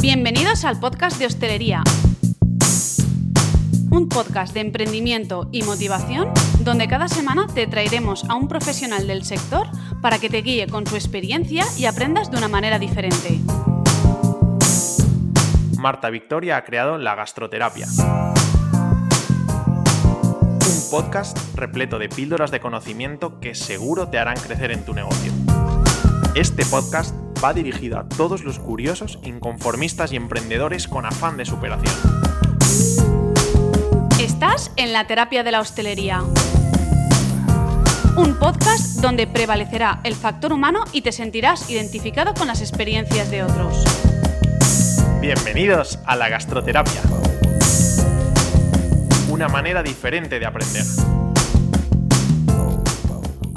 Bienvenidos al podcast de hostelería. Un podcast de emprendimiento y motivación donde cada semana te traeremos a un profesional del sector para que te guíe con su experiencia y aprendas de una manera diferente. Marta Victoria ha creado La Gastroterapia. Un podcast repleto de píldoras de conocimiento que seguro te harán crecer en tu negocio. Este podcast va dirigido a todos los curiosos, inconformistas y emprendedores con afán de superación. Estás en la terapia de la hostelería. Un podcast donde prevalecerá el factor humano y te sentirás identificado con las experiencias de otros. Bienvenidos a la gastroterapia. Una manera diferente de aprender.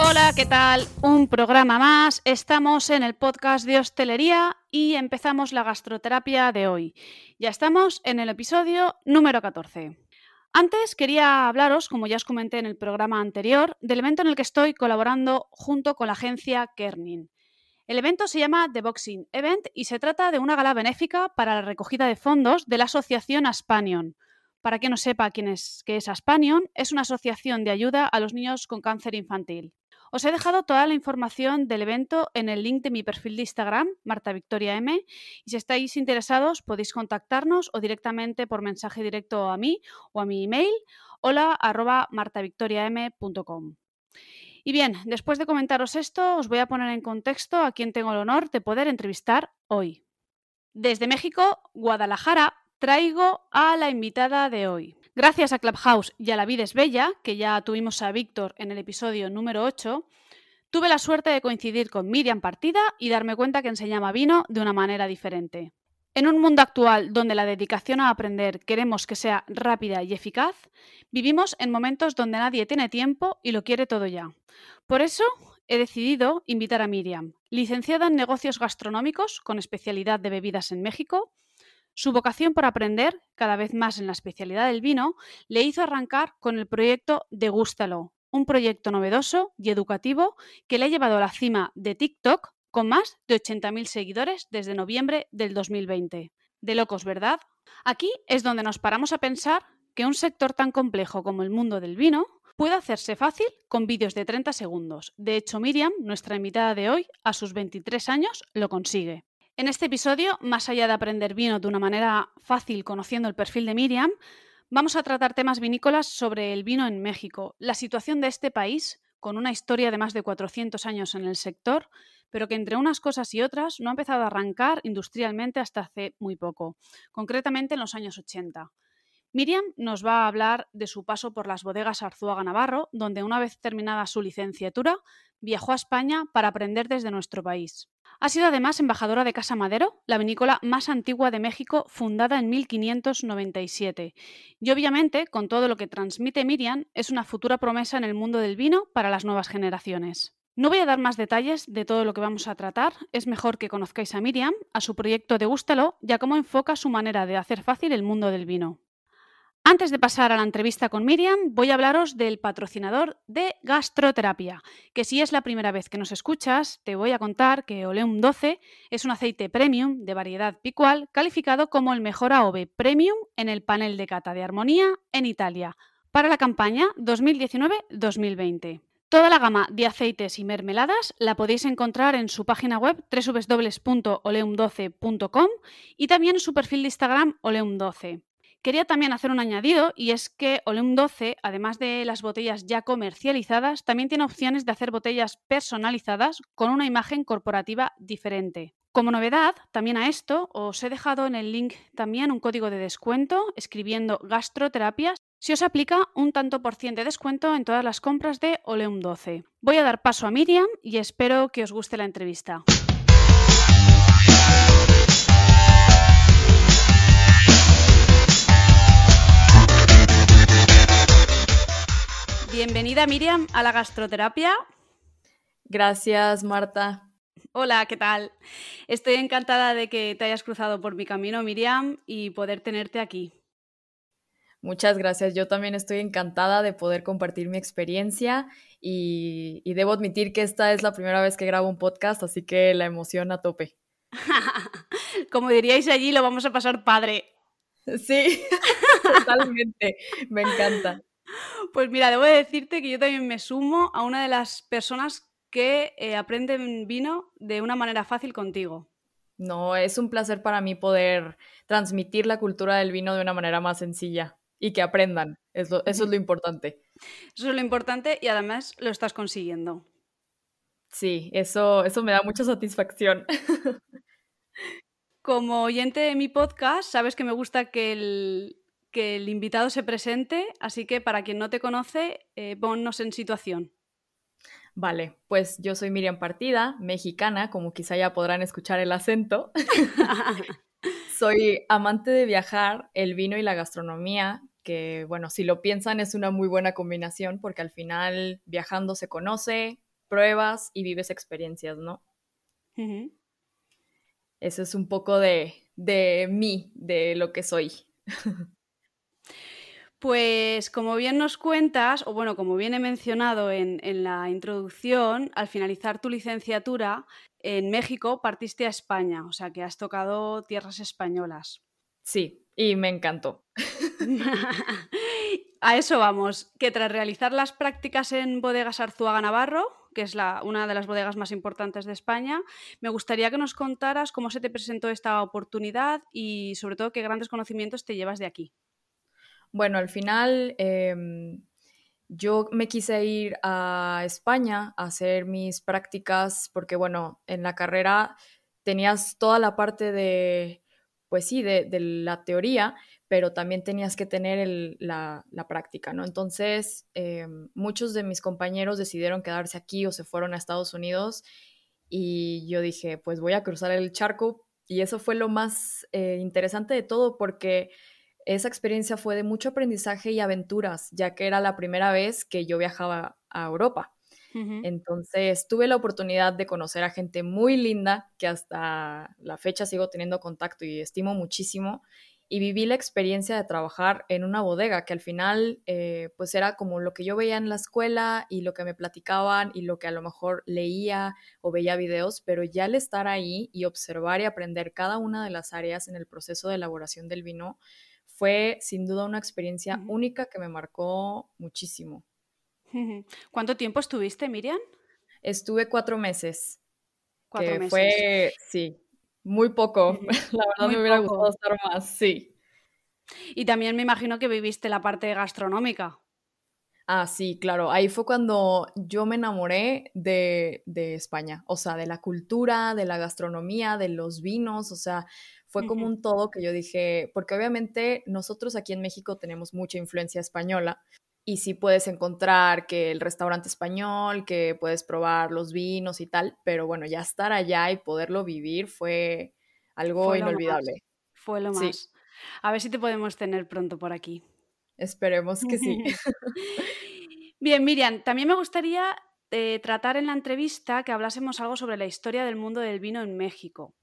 Hola, ¿qué tal? Un programa más. Estamos en el podcast de hostelería y empezamos la gastroterapia de hoy. Ya estamos en el episodio número 14. Antes quería hablaros, como ya os comenté en el programa anterior, del evento en el que estoy colaborando junto con la agencia Kernin. El evento se llama The Boxing Event y se trata de una gala benéfica para la recogida de fondos de la asociación Aspanion. Para quien no sepa quién es, qué es Aspanion, es una asociación de ayuda a los niños con cáncer infantil. Os he dejado toda la información del evento en el link de mi perfil de Instagram, Marta Victoria M, y si estáis interesados podéis contactarnos o directamente por mensaje directo a mí o a mi email hola arroba martavictoriam.com. Y bien, después de comentaros esto, os voy a poner en contexto a quien tengo el honor de poder entrevistar hoy. Desde México, Guadalajara, traigo a la invitada de hoy. Gracias a Clubhouse y a La Vida es Bella, que ya tuvimos a Víctor en el episodio número 8, tuve la suerte de coincidir con Miriam Partida y darme cuenta que enseñaba vino de una manera diferente. En un mundo actual donde la dedicación a aprender queremos que sea rápida y eficaz, vivimos en momentos donde nadie tiene tiempo y lo quiere todo ya. Por eso he decidido invitar a Miriam, licenciada en negocios gastronómicos con especialidad de bebidas en México, su vocación por aprender, cada vez más en la especialidad del vino, le hizo arrancar con el proyecto Degústalo, un proyecto novedoso y educativo que le ha llevado a la cima de TikTok con más de 80.000 seguidores desde noviembre del 2020. De locos, ¿verdad? Aquí es donde nos paramos a pensar que un sector tan complejo como el mundo del vino puede hacerse fácil con vídeos de 30 segundos. De hecho, Miriam, nuestra invitada de hoy, a sus 23 años, lo consigue. En este episodio, más allá de aprender vino de una manera fácil conociendo el perfil de Miriam, vamos a tratar temas vinícolas sobre el vino en México, la situación de este país, con una historia de más de 400 años en el sector, pero que entre unas cosas y otras no ha empezado a arrancar industrialmente hasta hace muy poco, concretamente en los años 80. Miriam nos va a hablar de su paso por las bodegas Arzuaga Navarro, donde una vez terminada su licenciatura, viajó a España para aprender desde nuestro país. Ha sido además embajadora de Casa Madero, la vinícola más antigua de México, fundada en 1597. Y obviamente, con todo lo que transmite Miriam, es una futura promesa en el mundo del vino para las nuevas generaciones. No voy a dar más detalles de todo lo que vamos a tratar, es mejor que conozcáis a Miriam, a su proyecto de Gústalo y a cómo enfoca su manera de hacer fácil el mundo del vino. Antes de pasar a la entrevista con Miriam, voy a hablaros del patrocinador de Gastroterapia, que si es la primera vez que nos escuchas, te voy a contar que Oleum 12 es un aceite premium de variedad picual calificado como el mejor AOV premium en el panel de cata de armonía en Italia para la campaña 2019-2020. Toda la gama de aceites y mermeladas la podéis encontrar en su página web www.oleum12.com y también en su perfil de Instagram oleum12. Quería también hacer un añadido y es que Oleum 12, además de las botellas ya comercializadas, también tiene opciones de hacer botellas personalizadas con una imagen corporativa diferente. Como novedad, también a esto, os he dejado en el link también un código de descuento escribiendo gastroterapias. Si os aplica un tanto por ciento de descuento en todas las compras de Oleum 12. Voy a dar paso a Miriam y espero que os guste la entrevista. Bienvenida Miriam a la gastroterapia. Gracias, Marta. Hola, ¿qué tal? Estoy encantada de que te hayas cruzado por mi camino, Miriam, y poder tenerte aquí. Muchas gracias. Yo también estoy encantada de poder compartir mi experiencia y, y, debo admitir que esta es la primera vez que grabo un podcast, así que la emoción a tope. Como diríais allí, lo vamos a pasar padre. Sí, totalmente. Me encanta. Pues mira, debo decirte que yo también me sumo a una de las personas que eh, aprenden vino de una manera fácil contigo. No, es un placer para mí poder transmitir la cultura del vino de una manera más sencilla y que aprendan. Eso, eso es lo importante. Eso es lo importante y además lo estás consiguiendo. Sí, eso, eso me da mucha satisfacción. Como oyente de mi podcast, sabes que me gusta que el, que el invitado se presente, así que para quien no te conoce, eh, ponnos en situación. Vale, pues yo soy Miriam Partida, mexicana, como quizá ya podrán escuchar el acento. soy amante de viajar, el vino y la gastronomía, que bueno, si lo piensan es una muy buena combinación porque al final viajando se conoce, pruebas y vives experiencias, ¿no? Eso es un poco de, de mí, de lo que soy. Pues como bien nos cuentas, o bueno, como bien he mencionado en, la introducción, al finalizar tu licenciatura en México partiste a España, o sea que has tocado tierras españolas. Sí, y me encantó. a eso vamos, que tras realizar las prácticas en Bodegas Arzuaga Navarro, que es la, una de las bodegas más importantes de España, me gustaría que nos contaras cómo se te presentó esta oportunidad y sobre todo qué grandes conocimientos te llevas de aquí. Bueno, al final em, yo me quise ir a España a hacer mis prácticas porque, bueno, en la carrera tenías toda la parte de, pues sí, de, la teoría, pero también tenías que tener la, práctica, ¿no? Entonces, em, muchos de mis compañeros decidieron quedarse aquí o se fueron a Estados Unidos y yo dije, pues voy a cruzar el charco y eso fue lo más eh, interesante de todo porque esa experiencia fue de mucho aprendizaje y aventuras, ya que era la primera vez que yo viajaba a Europa. Entonces tuve la oportunidad de conocer a gente muy linda que hasta la fecha sigo teniendo contacto y estimo muchísimo. Y viví la experiencia de trabajar en una bodega que al final eh, pues era como lo que yo veía en la escuela y lo que me platicaban y lo que a lo mejor leía o veía videos, pero ya al estar ahí y observar y aprender cada una de las áreas en el proceso de elaboración del vino, fue sin duda una experiencia única que me marcó muchísimo. ¿Cuánto tiempo estuviste, Miriam? Estuve cuatro meses. Cuatro meses. Fue, sí, muy poco. La verdad me hubiera gustado estar más, sí. Y también me imagino que viviste la parte gastronómica. Ah, sí, claro. Ahí fue cuando yo me enamoré de, de, España, o sea, de la cultura, de la gastronomía, de los vinos, o sea, fue como un todo que yo dije, porque obviamente nosotros aquí en México tenemos mucha influencia española y sí puedes encontrar que el restaurante español, que puedes probar los vinos y tal, pero bueno, ya estar allá y poderlo vivir fue algo inolvidable. fue lo más. A ver si te podemos tener pronto por aquí. Esperemos que sí. Bien, Miriam, también me gustaría eh, tratar en la entrevista que hablásemos algo sobre la historia del mundo del vino en México.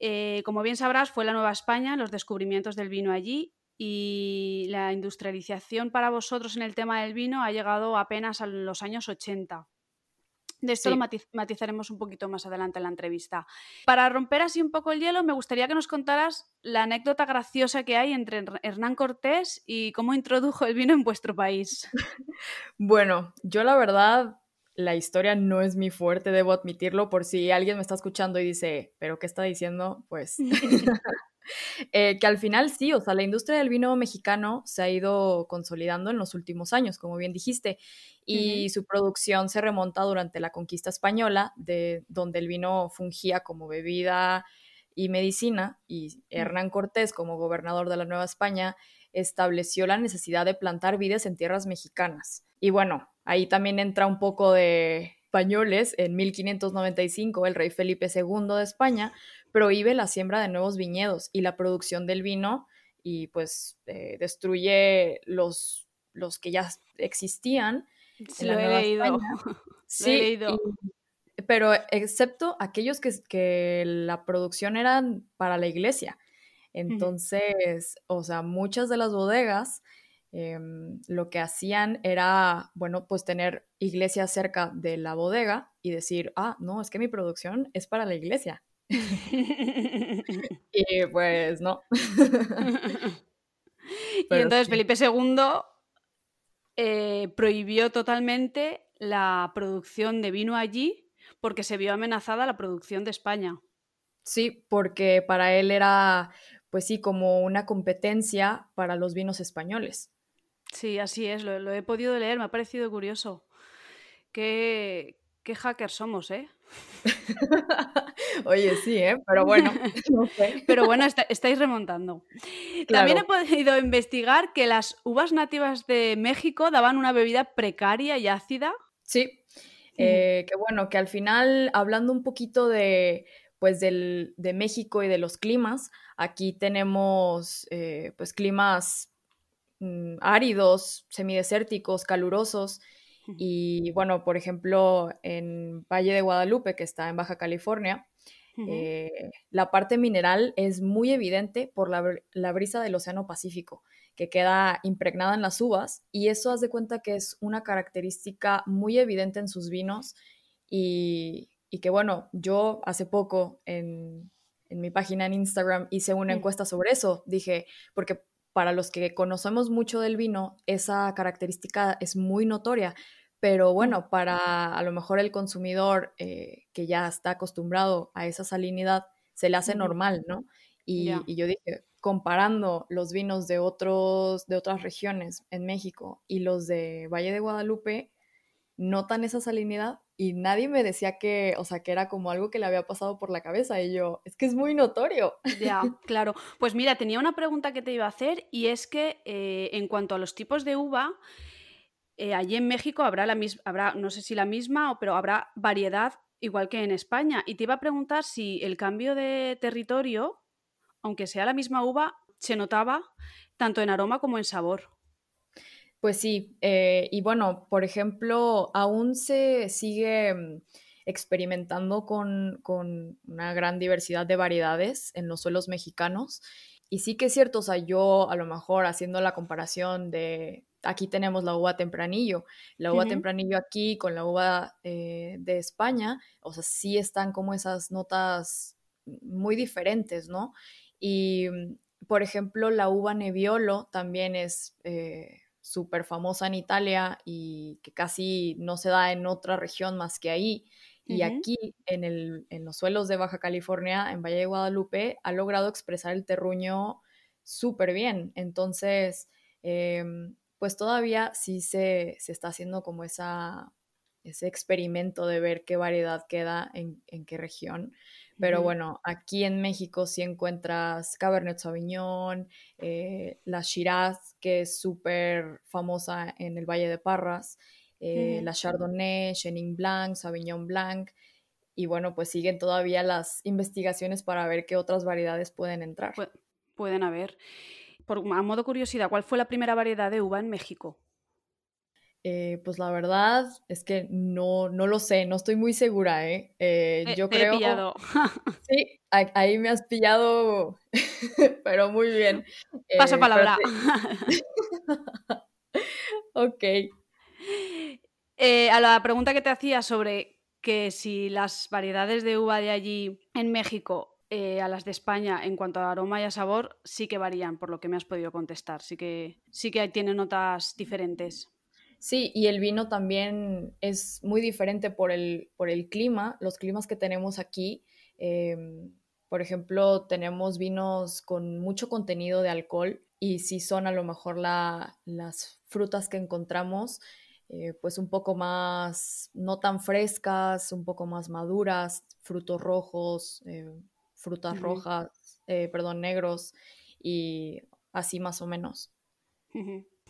Eh, como bien sabrás, fue la Nueva España, los descubrimientos del vino allí y la industrialización para vosotros en el tema del vino ha llegado apenas a los años 80. De esto lo matizaremos un poquito más adelante en la entrevista. Para romper así un poco el hielo, me gustaría que nos contaras la anécdota graciosa que hay entre Hernán Cortés y cómo introdujo el vino en vuestro país. Bueno, yo la verdad la historia no es mi fuerte, debo admitirlo, por si alguien me está escuchando y dice, pero ¿qué está diciendo? Pues eh, que al final sí, o sea, la industria del vino mexicano se ha ido consolidando en los últimos años, como bien dijiste, y su producción se remonta durante la conquista española, de donde el vino fungía como bebida y medicina, y Hernán Cortés, como gobernador de la Nueva España, estableció la necesidad de plantar vides en tierras mexicanas. Y bueno, Ahí también entra un poco de españoles. En 1595, el rey Felipe II de España prohíbe la siembra de nuevos viñedos y la producción del vino y pues eh, destruye los, los que ya existían. Sí, lo, he leído. sí, pero excepto aquellos que, que la producción eran para la iglesia. Entonces, o sea, muchas de las bodegas Em, lo que hacían era, bueno, pues tener iglesias cerca de la bodega y decir, ah, no, es que mi producción es para la iglesia. y pues no. y entonces Felipe II eh, prohibió totalmente la producción de vino allí porque se vio amenazada la producción de España. Sí, porque para él era, pues sí, como una competencia para los vinos españoles. Sí, así es, lo, he podido leer, me ha parecido curioso. Qué, qué hackers somos, ¿eh? Oye, sí, ¿eh? Pero bueno, Pero bueno, estáis remontando. También he podido investigar que las uvas nativas de México daban una bebida precaria y ácida. Sí, eh, que bueno, que al final, hablando un poquito de, pues del, de México y de los climas, aquí tenemos eh, pues climas mm, áridos, semidesérticos, calurosos, y bueno, por ejemplo, en Valle de Guadalupe, que está en Baja California, eh, la parte mineral es muy evidente por la, brisa del Océano Pacífico, que queda impregnada en las uvas, y eso haz de cuenta que es una característica muy evidente en sus vinos, y, que bueno, yo hace poco en, mi página en Instagram hice una encuesta sobre eso, dije, porque para los que conocemos mucho del vino, esa característica es muy notoria, pero bueno, para a lo mejor el consumidor eh, que ya está acostumbrado a esa salinidad, se le hace normal, ¿no? Y, yo dije, comparando los vinos de, otros, de otras regiones en México y los de Valle de Guadalupe, notan esa salinidad y nadie me decía que, o sea, que era como algo que le había pasado por la cabeza y yo, es que es muy notorio. Ya, claro. Pues mira, tenía una pregunta que te iba a hacer y es que eh, en cuanto a los tipos de uva, eh, allí en México habrá la misma, habrá, no sé si la misma, pero habrá variedad igual que en España. Y te iba a preguntar si el cambio de territorio, aunque sea la misma uva, se notaba tanto en aroma como en sabor. Pues sí, eh, y bueno, por ejemplo, aún se sigue mm, experimentando con, con, una gran diversidad de variedades en los suelos mexicanos. Y sí que es cierto, o sea, yo a lo mejor haciendo la comparación de aquí tenemos la uva tempranillo. La uva tempranillo aquí con la uva eh, de España, o sea, sí están como esas notas muy diferentes, ¿no? Y, mm, por ejemplo, la uva Nebbiolo también es eh, súper famosa en Italia y que casi no se da en otra región más que ahí. Y aquí, en, el, en los suelos de Baja California, en Valle de Guadalupe, ha logrado expresar el terruño súper bien. Entonces, em, pues todavía sí se, está haciendo como esa, ese experimento de ver qué variedad queda en, qué región. Pero bueno, aquí en México sí encuentras Cabernet Sauvignon, eh, la Shiraz, que es súper famosa en el Valle de Parras, eh, la Chardonnay, Chenin Blanc, Sauvignon Blanc. Y bueno, pues siguen todavía las investigaciones para ver qué otras variedades pueden entrar. pueden haber por, a modo curiosidad, ¿cuál fue la primera variedad de uva en México? Eh, pues la verdad es que no, no lo sé, no estoy muy segura, ¿eh? eh yo creo. He pillado. Sí, ahí me has pillado, pero muy bien. Paso eh, palabra. ok. a la pregunta que te hacía sobre que si las variedades de uva de allí en México eh, a las de España en cuanto a aroma y a sabor sí que varían, por lo que me has podido contestar. Sí que, sí que tiene notas diferentes. Sí, y el vino también es muy diferente por el, por el clima, los climas que tenemos aquí. Em, por ejemplo, tenemos vinos con mucho contenido de alcohol y si son a lo mejor las frutas que encontramos, eh, pues un poco más, no tan frescas, un poco más maduras, frutos rojos, eh, frutas rojas, eh, perdón, negros y así más o menos.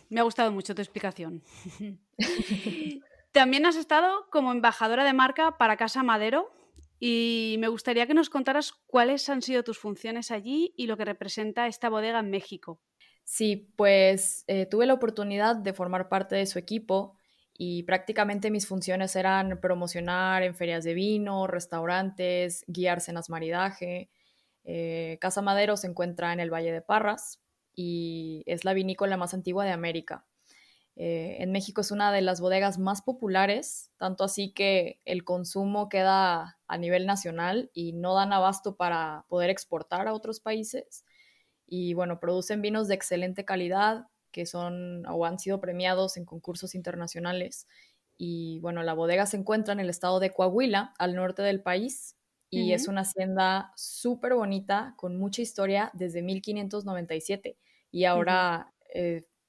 Me ha gustado mucho tu explicación. También has estado como embajadora de marca para Casa Madero y me gustaría que nos contaras cuáles han sido tus funciones allí y lo que representa esta bodega en México. Sí, pues eh, tuve la oportunidad de formar parte de su equipo y prácticamente mis funciones eran promocionar en ferias de vino, restaurantes, guiar cenas maridaje. Eh, Casa Madero se encuentra en el Valle de Parras y es la vinícola más antigua de América. Eh, en México es una de las bodegas más populares, tanto así que el consumo queda a nivel nacional y no dan abasto para poder exportar a otros países. Y bueno, producen vinos de excelente calidad que son o han sido premiados en concursos internacionales. Y bueno, la bodega se encuentra en el estado de Coahuila, al norte del país, y es una hacienda súper bonita, con mucha historia desde 1597. Y ahora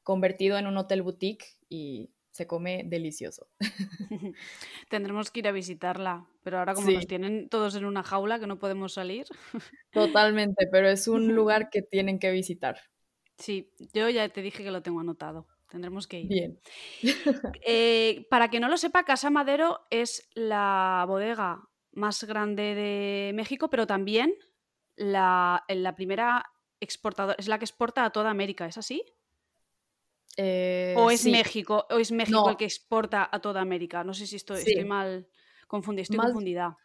convertido en un hotel boutique y se come delicioso. Tendremos que ir a visitarla, pero ahora como nos tienen todos en una jaula que no podemos salir. Totalmente, pero es un lugar que tienen que visitar. Sí, yo ya te dije que lo tengo anotado. Tendremos que ir. Bien. Eh, para que no lo sepa, Casa Madero es la bodega más grande de México, pero también la, la primera exportadora, es la que exporta a toda América, ¿es así? Eh, o es México, o es México el que exporta a toda América. No sé si estoy, mal confundida, estoy confundida.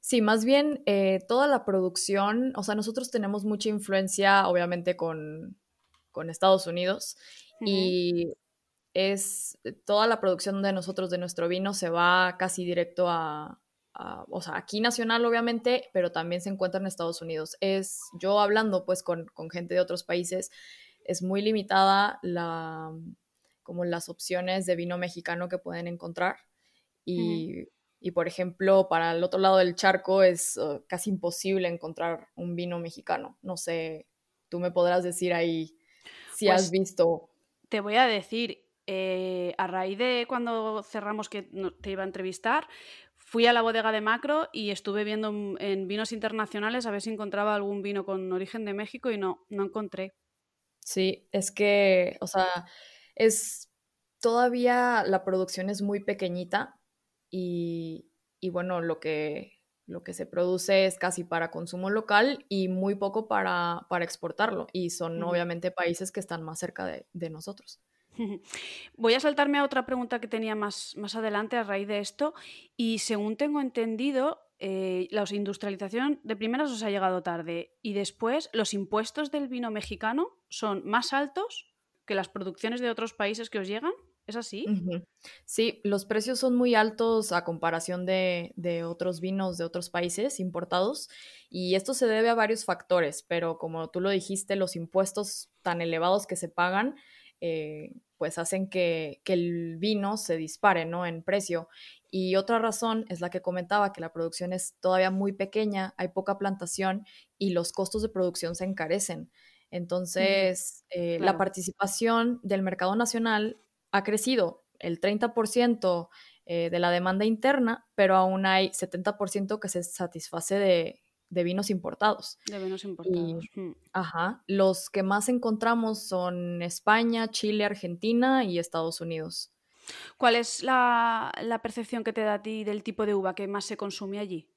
Sí, más bien eh, toda la producción, o sea, nosotros tenemos mucha influencia, obviamente, con, Estados Unidos y es toda la producción de nosotros, de nuestro vino, se va casi directo a, o sea, aquí nacional, obviamente, pero también se encuentra en Estados Unidos. Es yo hablando, pues, con, con gente de otros países, es muy limitada la, como las opciones de vino mexicano que pueden encontrar. Y, por ejemplo, para el otro lado del charco es uh, casi imposible encontrar un vino mexicano. No sé, tú me podrás decir ahí si has pues visto. Te voy a decir, eh, a raíz de cuando cerramos que te iba a entrevistar, fui a la bodega de Macro y estuve viendo en vinos internacionales a ver si encontraba algún vino con origen de México y no, no encontré. Sí, es que, o sea, es todavía la producción es muy pequeñita y, bueno, lo que, lo que se produce es casi para consumo local y muy poco para, para exportarlo. Y son obviamente países que están más cerca de, nosotros. Voy a saltarme a otra pregunta que tenía más, más adelante a raíz de esto. Y según tengo entendido, eh, la industrialización de primeras os ha llegado tarde y después los impuestos del vino mexicano son más altos que las producciones de otros países que os llegan. ¿Es así? Sí, los precios son muy altos a comparación de, otros vinos de otros países importados y esto se debe a varios factores, pero como tú lo dijiste, los impuestos tan elevados que se pagan eh, pues hacen que, que, el vino se dispare ¿no? en precio y otra razón es la que comentaba, que la producción es todavía muy pequeña, hay poca plantación y los costos de producción se encarecen. Entonces, eh, la participación del mercado nacional ha crecido el 30% eh, de la demanda interna, pero aún hay 70% que se satisface de, vinos importados. De vinos importados. Mm. Ajá. Los que más encontramos son España, Chile, Argentina y Estados Unidos. ¿Cuál es la, percepción que te da a ti del tipo de uva que más se consume allí?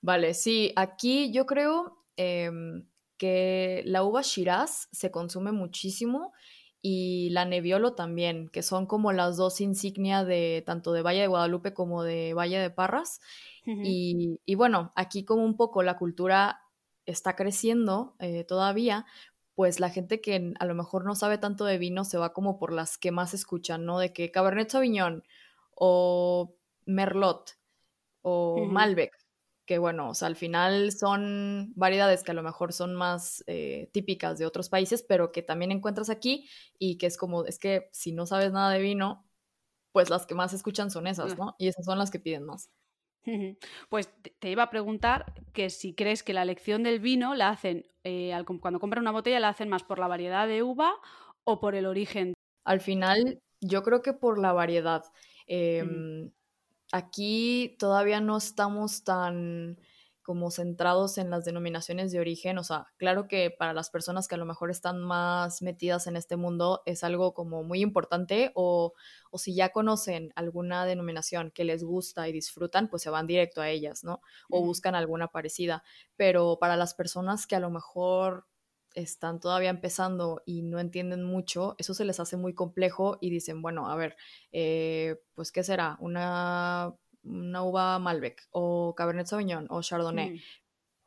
Vale, sí, aquí yo creo em, que la uva Shiraz se consume muchísimo y la Nebbiolo también, que son como las dos insignias de tanto de Valle de Guadalupe como de Valle de Parras. Y, bueno, aquí como un poco la cultura está creciendo eh, todavía, pues la gente que a lo mejor no sabe tanto de vino se va como por las que más escuchan, ¿no? De que Cabernet Sauvignon o Merlot o Malbec, que bueno, o sea, al final son variedades que a lo mejor son más eh, típicas de otros países, pero que también encuentras aquí y que es como, es que si no sabes nada de vino, pues las que más escuchan son esas, ¿no? Y esas son las que piden más. Pues te iba a preguntar que si crees que la elección del vino la hacen, eh, cuando compran una botella, la hacen más por la variedad de uva o por el origen. Al final, yo creo que por la variedad. Em, aquí todavía no estamos tan como centrados en las denominaciones de origen. O sea, claro que para las personas que a lo mejor están más metidas en este mundo es algo como muy importante o, si ya conocen alguna denominación que les gusta y disfrutan, pues se van directo a ellas, ¿no? O buscan alguna parecida. Pero para las personas que a lo mejor están todavía empezando y no entienden mucho, eso se les hace muy complejo y dicen, bueno, a ver, eh, pues ¿qué será? Una una uva Malbec o Cabernet Sauvignon o Chardonnay. Mm.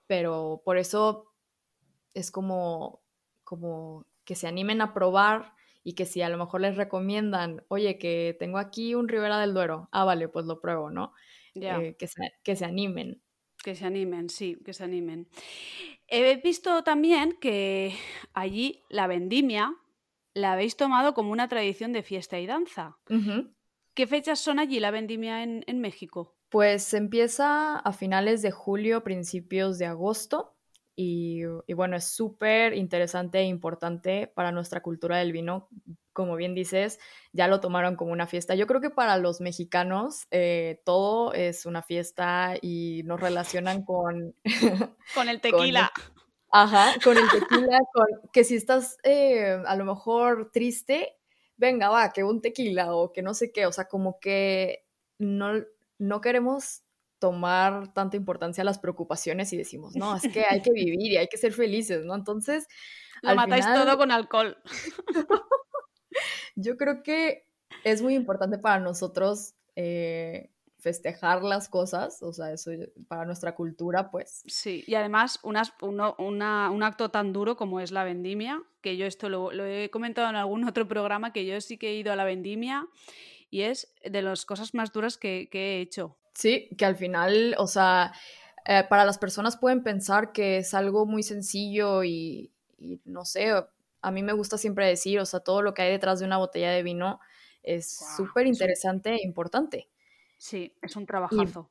Pero por eso es como, como que se animen a probar y que si a lo mejor les recomiendan, oye, que tengo aquí un Ribera del Duero, ah, vale, pues lo pruebo, ¿no? Eh, que, se, que se animen. Que se animen, sí, que se animen. He visto también que allí la vendimia la habéis tomado como una tradición de fiesta y danza. ¿Qué fechas son allí la vendimia en, en México? Pues empieza a finales de julio, principios de agosto. Y, bueno, es súper interesante e importante para nuestra cultura del vino. Como bien dices, ya lo tomaron como una fiesta. Yo creo que para los mexicanos eh, todo es una fiesta y nos relacionan con... con el tequila. ajá, con el tequila, con, que si estás eh, a lo mejor triste, venga, va, que un tequila o que no sé qué, o sea, como que no, no queremos tomar tanta importancia a las preocupaciones y decimos, no, es que hay que vivir y hay que ser felices, ¿no? Entonces... Lo matáis todo con alcohol. yo creo que es muy importante para nosotros eh, festejar las cosas, o sea, eso para nuestra cultura, pues. Sí, y además unas, uno, una, un acto tan duro como es la vendimia, que yo esto lo, lo, he comentado en algún otro programa, que yo sí que he ido a la vendimia y es de las cosas más duras que, que he hecho. Sí, que al final, o sea, eh, para las personas pueden pensar que es algo muy sencillo y, no sé, a mí me gusta siempre decir, o sea, todo lo que hay detrás de una botella de vino es súper interesante e importante. Sí, es un trabajazo.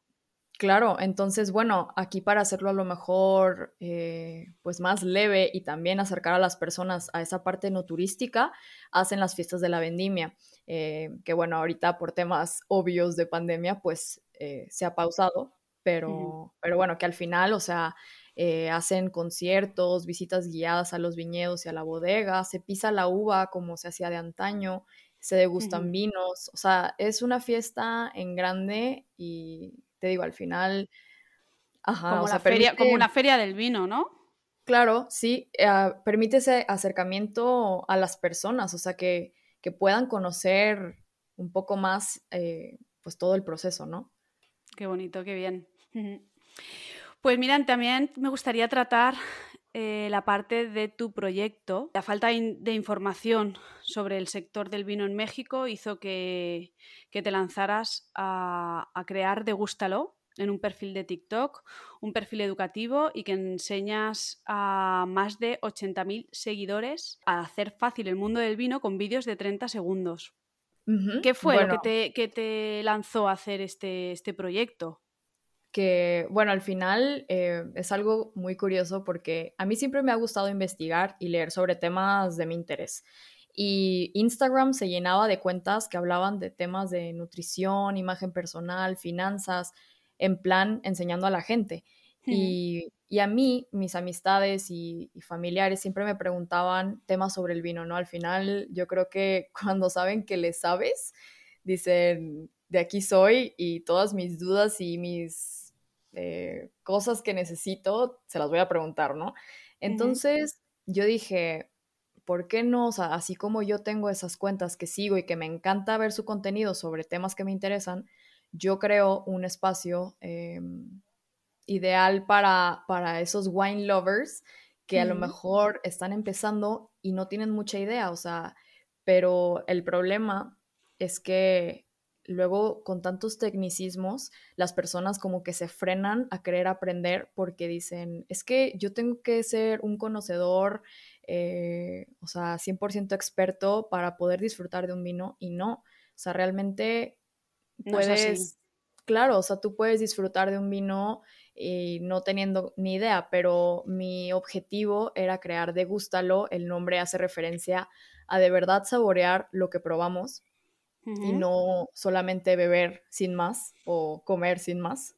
claro, entonces, bueno, aquí para hacerlo a lo mejor eh, pues más leve y también acercar a las personas a esa parte no turística, hacen las fiestas de la vendimia, eh, que bueno, ahorita por temas obvios de pandemia, pues eh, se ha pausado, pero, pero bueno, que al final, o sea, eh, hacen conciertos, visitas guiadas a los viñedos y a la bodega, se pisa la uva como se hacía de antaño, se degustan vinos, o sea, es una fiesta en grande y te digo, al final... como, feria, como una feria del vino, ¿no? Claro, sí, eh, permite ese acercamiento a las personas, o sea, que, que puedan conocer un poco más, pues todo el proceso, ¿no? Qué bonito, qué bien. Pues miran, también me gustaría tratar eh, la parte de tu proyecto. La falta de información sobre el sector del vino en México hizo que, te lanzaras a, crear Degústalo en un perfil de TikTok, un perfil educativo y que enseñas a más de 80.000 seguidores a hacer fácil el mundo del vino con vídeos de 30 segundos. ¿Qué fue lo que te, lanzó a hacer este, este proyecto? Que, bueno, al final eh, es algo muy curioso porque a mí siempre me ha gustado investigar y leer sobre temas de mi interés. Y Instagram se llenaba de cuentas que hablaban de temas de nutrición, imagen personal, finanzas, en plan enseñando a la gente. Y, a mí, mis amistades y, familiares siempre me preguntaban temas sobre el vino, ¿no? Al final, yo creo que cuando saben que le sabes, dicen, de aquí soy y todas mis dudas y mis eh, cosas que necesito, se las voy a preguntar, ¿no? Entonces, yo dije, ¿por qué no? O sea, así como yo tengo esas cuentas que sigo y que me encanta ver su contenido sobre temas que me interesan, yo creo un espacio em, ideal para, para esos wine lovers que a lo mejor están empezando y no tienen mucha idea, o sea, pero el problema es que luego con tantos tecnicismos, las personas como que se frenan a querer aprender porque dicen, es que yo tengo que ser un conocedor, eh, o sea, 100% experto para poder disfrutar de un vino y no, o sea, realmente puedes, claro, o sea, tú puedes disfrutar de un vino y no teniendo ni idea, pero mi objetivo era crear Degústalo, el nombre hace referencia a de verdad saborear lo que probamos y no solamente beber sin más o comer sin más.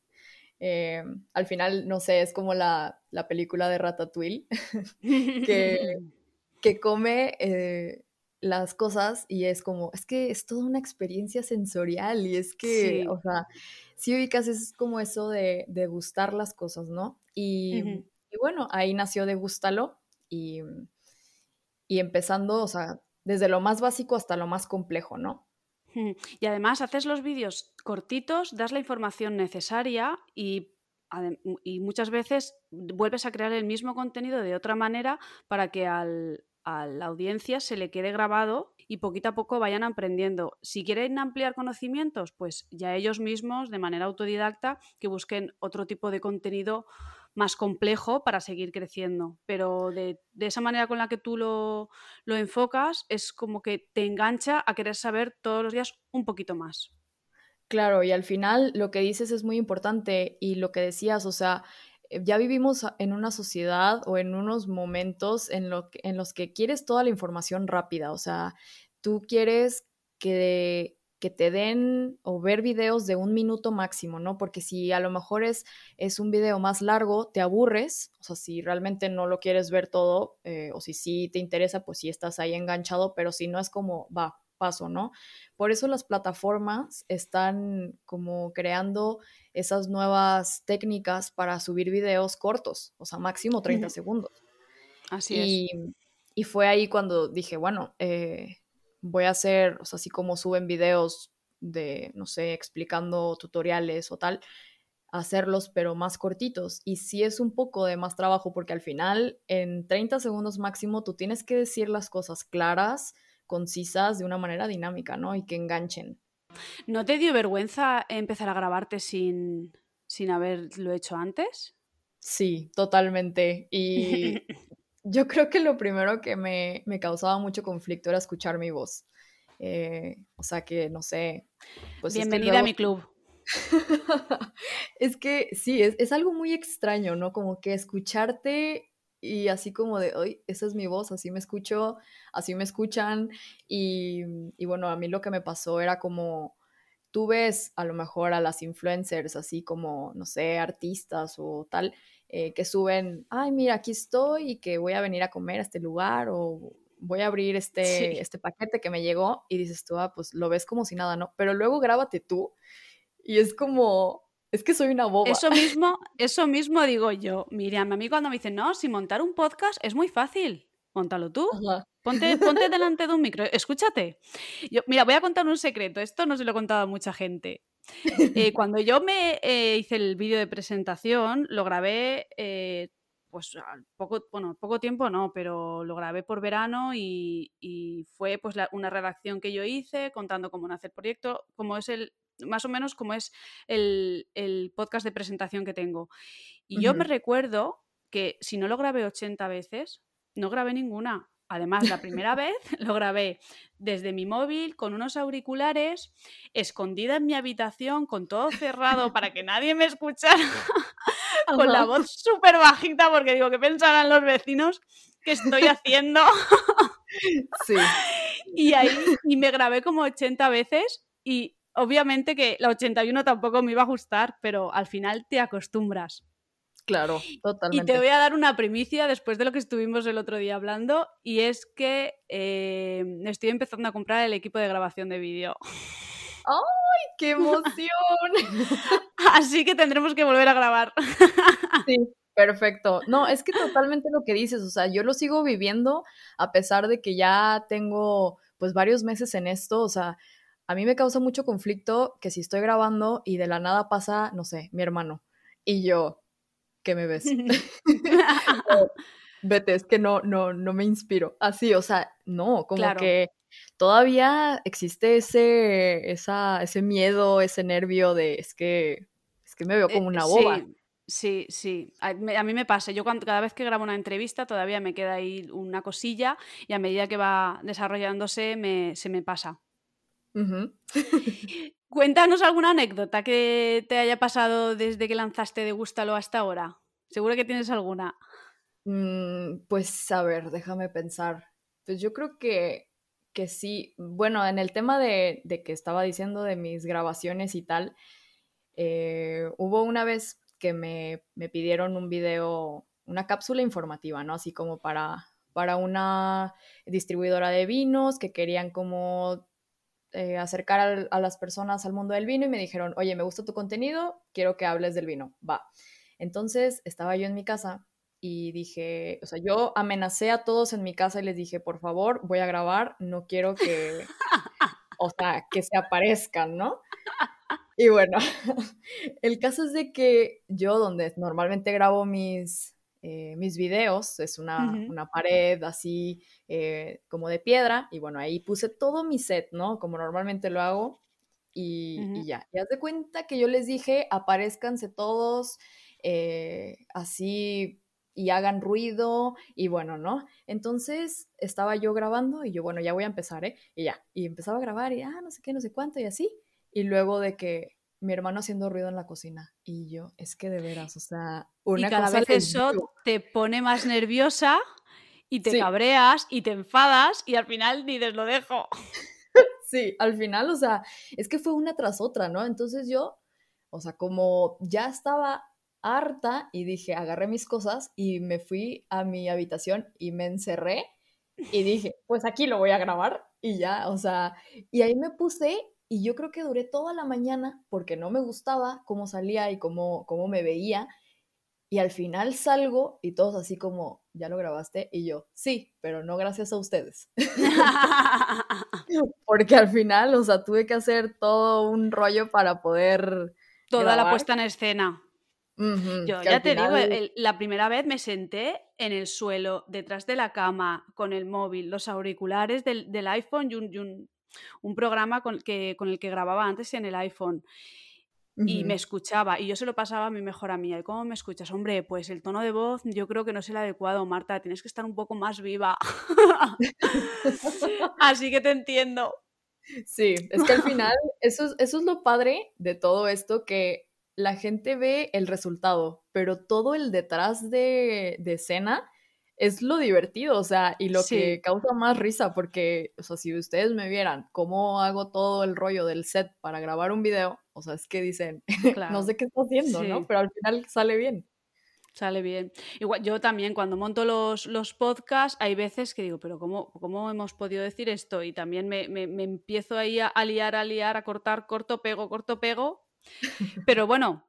Eh, al final, no sé, es como la, película de Ratatouille, que, que come eh, las cosas y es como, es que es toda una experiencia sensorial y es que, o sea, si ubicas, es como eso de, de gustar las cosas, ¿no? Y, bueno, ahí nació Degústalo y, y empezando, o sea, desde lo más básico hasta lo más complejo, ¿no? Y además haces los vídeos cortitos, das la información necesaria y, muchas veces vuelves a crear el mismo contenido de otra manera para que al, a la audiencia se le quede grabado y poquito a poco vayan aprendiendo. Si quieren ampliar conocimientos, pues ya ellos mismos, de manera autodidacta, que busquen otro tipo de contenido más complejo para seguir creciendo. Pero de, esa manera con la que tú lo, lo enfocas, es como que te engancha a querer saber todos los días un poquito más. Claro, y al final lo que dices es muy importante y lo que decías, o sea, eh, ya vivimos en una sociedad o en unos momentos en, lo en los que quieres toda la información rápida, o sea, tú quieres que, que te den o ver videos de un minuto máximo, ¿no? Porque si a lo mejor es, es un video más largo, te aburres, o sea, si realmente no lo quieres ver todo, eh, o si sí te interesa, pues sí estás ahí enganchado, pero si no es como, va, paso, ¿no? Por eso las plataformas están como creando esas nuevas técnicas para subir videos cortos, o sea, máximo 30 segundos. Así y, es. Y fue ahí cuando dije, bueno, eh, voy a hacer, o sea, así como suben videos de, no sé, explicando tutoriales o tal, hacerlos pero más cortitos. Y sí es un poco de más trabajo porque al final en 30 segundos máximo tú tienes que decir las cosas claras, concisas de una manera dinámica, ¿no? Y que enganchen. ¿No te dio vergüenza empezar a grabarte sin, sin haberlo hecho antes? Sí, totalmente. Y yo creo que lo primero que me, causaba mucho conflicto era escuchar mi voz. Eh, o sea que, no sé. Pues Bienvenida a mi club. es que sí, es, es, algo muy extraño, ¿no? Como que escucharte y así como de, hoy esa es mi voz, así me escucho, así me escuchan. Y, y, bueno, a mí lo que me pasó era como, tú ves a lo mejor a las influencers, así como, no sé, artistas o tal, eh, que suben, ay, mira, aquí estoy y que voy a venir a comer a este lugar o voy a abrir este, este paquete que me llegó y dices tú, ah, pues lo ves como si nada, ¿no? Pero luego grábate tú y es como, es que soy una boba. Eso mismo, eso mismo digo yo. Miriam, a mí cuando me dicen, no, si montar un podcast es muy fácil, montalo tú. Ponte, ponte delante de un micro, escúchate. Yo, mira, voy a contar un secreto. Esto no se lo he contado a mucha gente. Eh, cuando yo me eh, hice el vídeo de presentación, lo grabé, eh, pues poco, bueno, poco tiempo no, pero lo grabé por verano y, fue pues una redacción que yo hice contando cómo nace el proyecto, cómo es el, más o menos como es el, podcast de presentación que tengo. Y yo me recuerdo que si no lo grabé 80 veces, no grabé ninguna. Además, la primera vez lo grabé desde mi móvil con unos auriculares, escondida en mi habitación, con todo cerrado para que nadie me escuchara, con la voz súper bajita, porque digo, ¿qué pensarán los vecinos que estoy haciendo? sí. Y ahí y me grabé como 80 veces y obviamente que la 81 tampoco me iba a gustar, pero al final te acostumbras. Claro, totalmente. Y te voy a dar una primicia después de lo que estuvimos el otro día hablando, y es que eh, estoy empezando a comprar el equipo de grabación de vídeo. ¡Ay, qué emoción! Así que tendremos que volver a grabar. sí, perfecto. No, es que totalmente lo que dices, o sea, yo lo sigo viviendo a pesar de que ya tengo pues varios meses en esto, o sea, a mí me causa mucho conflicto que si estoy grabando y de la nada pasa, no sé, mi hermano y yo, ¿qué me ves? Vete, es que no, no, no me inspiro. Así, o sea, no, como que todavía existe ese, esa, ese miedo, ese nervio de es que, es que me veo como eh, una boba. Sí, sí, A, mí me pasa. Yo cuando, cada vez que grabo una entrevista todavía me queda ahí una cosilla y a medida que va desarrollándose me, se me pasa. Cuéntanos alguna anécdota que te haya pasado desde que lanzaste de Gústalo hasta ahora. Seguro que tienes alguna. Mm, pues a ver, déjame pensar. Pues yo creo que, que sí. Bueno, en el tema de, que estaba diciendo de mis grabaciones y tal, eh, hubo una vez que me, me, pidieron un video, una cápsula informativa, ¿no? Así como para, para una distribuidora de vinos que querían como eh, acercar a, las personas al mundo del vino y me dijeron, oye, me gusta tu contenido, quiero que hables del vino, va. Entonces estaba yo en mi casa y dije, o sea, yo amenacé a todos en mi casa y les dije, por favor, voy a grabar, no quiero que, o sea, que se aparezcan, ¿no? Y bueno, el caso es de que yo donde normalmente grabo mis, eh, mis videos, es una, una pared así eh, como de piedra, y bueno, ahí puse todo mi set, ¿no? Como normalmente lo hago, y, y ya. Y haz de cuenta que yo les dije, aparezcanse todos eh, así y hagan ruido y bueno, ¿no? Entonces estaba yo grabando y yo, bueno, ya voy a empezar, ¿eh? Y ya, y empezaba a grabar y, ah, no sé qué, no sé cuánto y así. Y luego de que mi hermano haciendo ruido en la cocina y yo, es que de veras, o sea, una y cada vez eso te pone más nerviosa y te cabreas y te enfadas y al final dices, lo dejo. Sí, al final, o sea, es que fue una tras otra, ¿no? Entonces yo, o sea, como ya estaba harta y dije, agarré mis cosas y me fui a mi habitación y me encerré y dije, pues aquí lo voy a grabar y ya, o sea, y ahí me puse y yo creo que duré toda la mañana porque no me gustaba cómo salía y cómo, cómo me veía. Y al final salgo y todos así como, ¿ya lo grabaste? Y yo, sí, pero no gracias a ustedes. porque al final, o sea, tuve que hacer todo un rollo para poder... Toda la puesta en escena. Yo ya te digo, la primera vez me senté en el suelo, detrás de la cama, con el móvil, los auriculares del, iPhone y, un, programa con, que, con el que grababa antes en el iPhone. Y me escuchaba, y yo se lo pasaba a mi mejor amiga. ¿Y cómo me escuchas? Hombre, pues el tono de voz yo creo que no es el adecuado, Marta. Tienes que estar un poco más viva. Así que te entiendo. Sí, es que al final, eso, eso es lo padre de todo esto, que la gente ve el resultado, pero todo el detrás de, escena es lo divertido, o sea, y lo que causa más risa, porque, o sea, si ustedes me vieran cómo hago todo el rollo del set para grabar un video, o sea, es que dicen, no sé qué está haciendo, ¿no? Pero al final sale bien. Sale bien. Igual, yo también cuando monto los, los podcasts, hay veces que digo, pero ¿cómo, cómo hemos podido decir esto? Y también me, me, me empiezo ahí a, a liar, a liar, a cortar, corto, pego, corto, pego, pero bueno,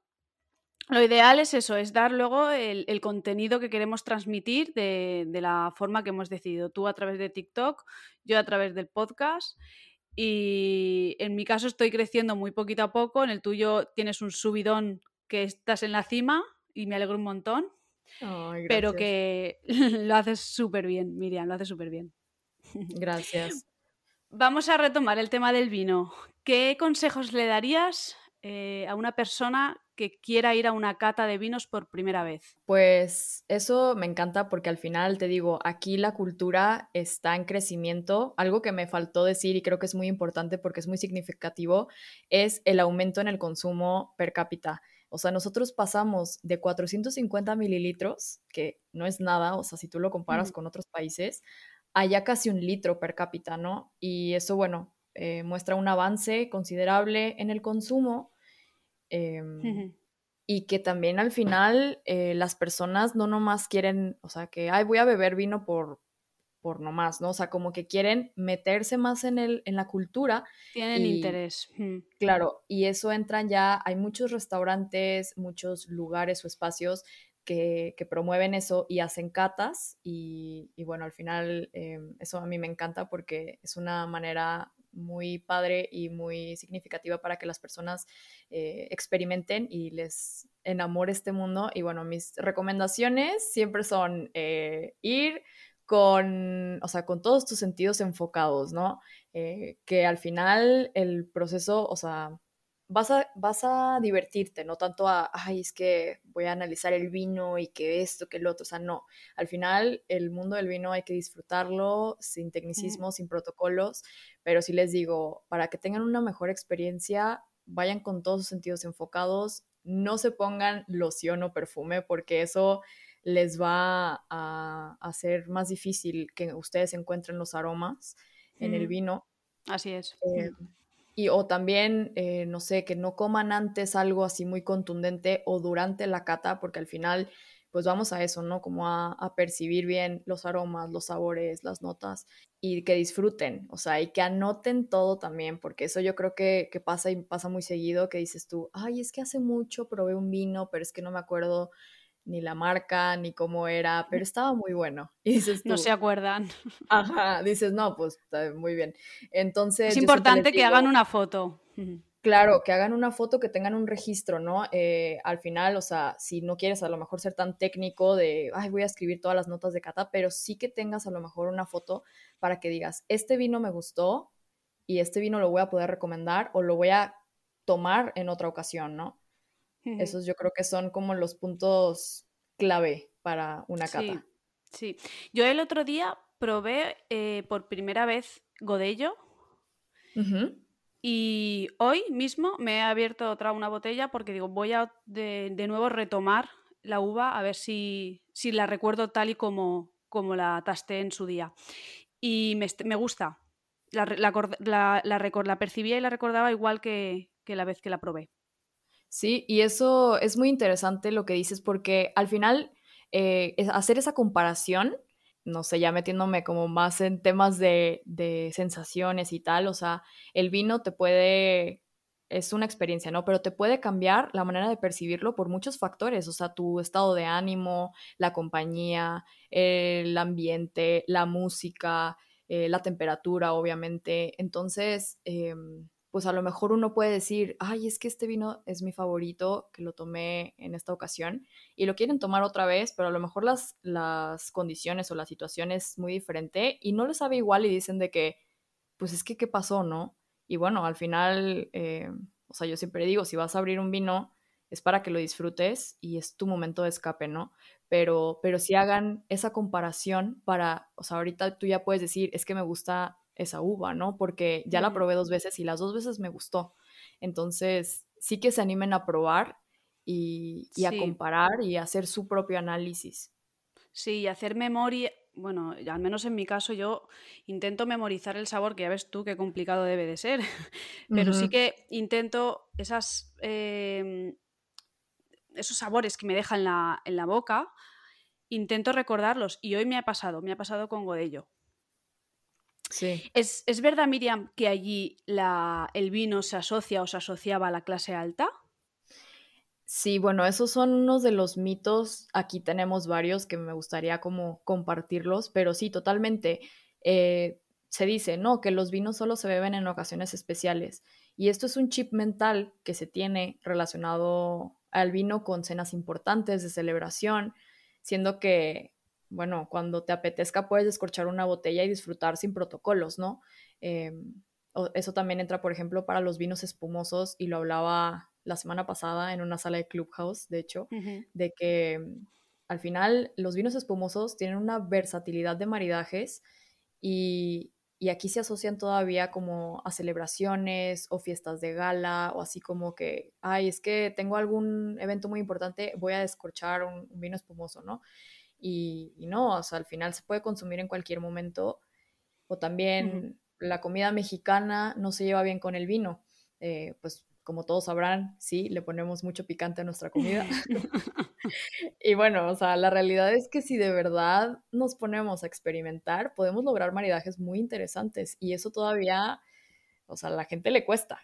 lo ideal es eso, es dar luego el, contenido que queremos transmitir de, la forma que hemos decidido. Tú a través de TikTok, yo a través del podcast. Y en mi caso estoy creciendo muy poquito a poco. En el tuyo tienes un subidón que estás en la cima y me alegro un montón. pero que lo haces súper bien, Miriam, lo haces súper bien. Gracias. Vamos a retomar el tema del vino. ¿Qué consejos le darías eh, a una persona que quiera ir a una cata de vinos por primera vez? Pues eso me encanta porque al final te digo, aquí la cultura está en crecimiento. Algo que me faltó decir y creo que es muy importante porque es muy significativo es el aumento en el consumo per cápita. O sea, nosotros pasamos de 450 mililitros, que no es nada, o sea, si tú lo comparas con otros países, a ya casi un litro per cápita, ¿no? Y eso, bueno, eh, muestra un avance considerable en el consumo Em, y que también al final eh, las personas no nomás quieren, o sea, que, ay, voy a beber vino por, por nomás, ¿no? O sea, como que quieren meterse más en, el, en la cultura. Tienen interés. Claro, y eso entran ya, hay muchos restaurantes, muchos lugares o espacios que, que promueven eso y hacen catas y, y bueno, al final em, eso a mí me encanta porque es una manera muy padre y muy significativa para que las personas eh, experimenten y les enamore este mundo. Y bueno, mis recomendaciones siempre son eh, ir con, o sea, con todos tus sentidos enfocados, ¿no? Eh, que al final el proceso, o sea, vas a, vas a divertirte, no tanto a, ay, es que voy a analizar el vino y que esto, que lo otro, o sea, no. Al final, el mundo del vino hay que disfrutarlo sin tecnicismos, sin protocolos, pero sí les digo, para que tengan una mejor experiencia, vayan con todos sus sentidos enfocados, no se pongan loción o perfume porque eso les va a hacer más difícil que ustedes encuentren los aromas en el vino. Así es. Eh, y o también, eh, no sé, que no coman antes algo así muy contundente o durante la cata, porque al final, pues vamos a eso, ¿no? Como a, percibir bien los aromas, los sabores, las notas y que disfruten, o sea, y que anoten todo también, porque eso yo creo que, que pasa y pasa muy seguido, que dices tú, ay, es que hace mucho probé un vino, pero es que no me acuerdo ni la marca, ni cómo era, pero estaba muy bueno. Y dices no se acuerdan. Ajá, dices, no, pues muy bien. Entonces... Es importante que hagan una foto. Claro, que hagan una foto, que tengan un registro, ¿no? Eh, al final, o sea, si no quieres a lo mejor ser tan técnico de, ay, voy a escribir todas las notas de cata, pero sí que tengas a lo mejor una foto para que digas, este vino me gustó y este vino lo voy a poder recomendar o lo voy a tomar en otra ocasión, ¿no? Esos yo creo que son como los puntos clave para una cata. Sí, yo el otro día probé eh, por primera vez Godello. Y hoy mismo me he abierto otra una botella porque digo, voy a de, nuevo retomar la uva a ver si, si, la recuerdo tal y como, como la tasté en su día. Y me, gusta. La, la, la, percibía y la recordaba igual que, la vez que la probé. Sí, y eso es muy interesante lo que dices porque al final eh, hacer esa comparación no sé, ya metiéndome como más en temas de, de, sensaciones y tal, o sea, el vino te puede, es una experiencia, ¿no? Pero te puede cambiar la manera de percibirlo por muchos factores, o sea, tu estado de ánimo, la compañía, el ambiente, la música, eh, la temperatura, obviamente. Entonces, eh, pues a lo mejor uno puede decir, ay, es que este vino es mi favorito, que lo tomé en esta ocasión, y lo quieren tomar otra vez, pero a lo mejor las, las condiciones o la situación es muy diferente y no les sabe igual y dicen de que, pues es que, ¿qué pasó, no? Y bueno, al final, eh, o sea, yo siempre digo, si vas a abrir un vino, es para que lo disfrutes y es tu momento de escape, ¿no? Pero, pero si hagan esa comparación para, o sea, ahorita tú ya puedes decir, es que me gusta esa uva, ¿no? Porque ya la probé dos veces y las dos veces me gustó. Entonces, sí que se animen a probar y, a comparar y a hacer su propio análisis. Sí, y hacer memoria, bueno, al menos en mi caso yo intento memorizar el sabor, que ya ves tú qué complicado debe de ser, pero sí que intento esas, em, esos sabores que me dejan en la, en la boca, intento recordarlos y hoy me ha pasado, me ha pasado con Godello. ¿Es, verdad, Miriam, que allí el vino se asocia o se asociaba a la clase alta? Sí, bueno, esos son unos de los mitos. Aquí tenemos varios que me gustaría como compartirlos, pero sí, totalmente. Eh, se dice, no, que los vinos solo se beben en ocasiones especiales. Y esto es un chip mental que se tiene relacionado al vino con cenas importantes de celebración, siendo que bueno, cuando te apetezca puedes descorchar una botella y disfrutar sin protocolos, ¿no? Em, eso también entra, por ejemplo, para los vinos espumosos y lo hablaba la semana pasada en una sala de Clubhouse, de hecho, de que mm, al final los vinos espumosos tienen una versatilidad de maridajes y, y aquí se asocian todavía como a celebraciones o fiestas de gala o así como que, ay, es que tengo algún evento muy importante, voy a descorchar un vino espumoso, ¿no? Y, no, o sea, al final se puede consumir en cualquier momento. O también la comida mexicana no se lleva bien con el vino. Eh, pues como todos sabrán, sí, le ponemos mucho picante a nuestra comida. y bueno, o sea, la realidad es que si de verdad nos ponemos a experimentar, podemos lograr maridajes muy interesantes y eso todavía, o sea, a la gente le cuesta.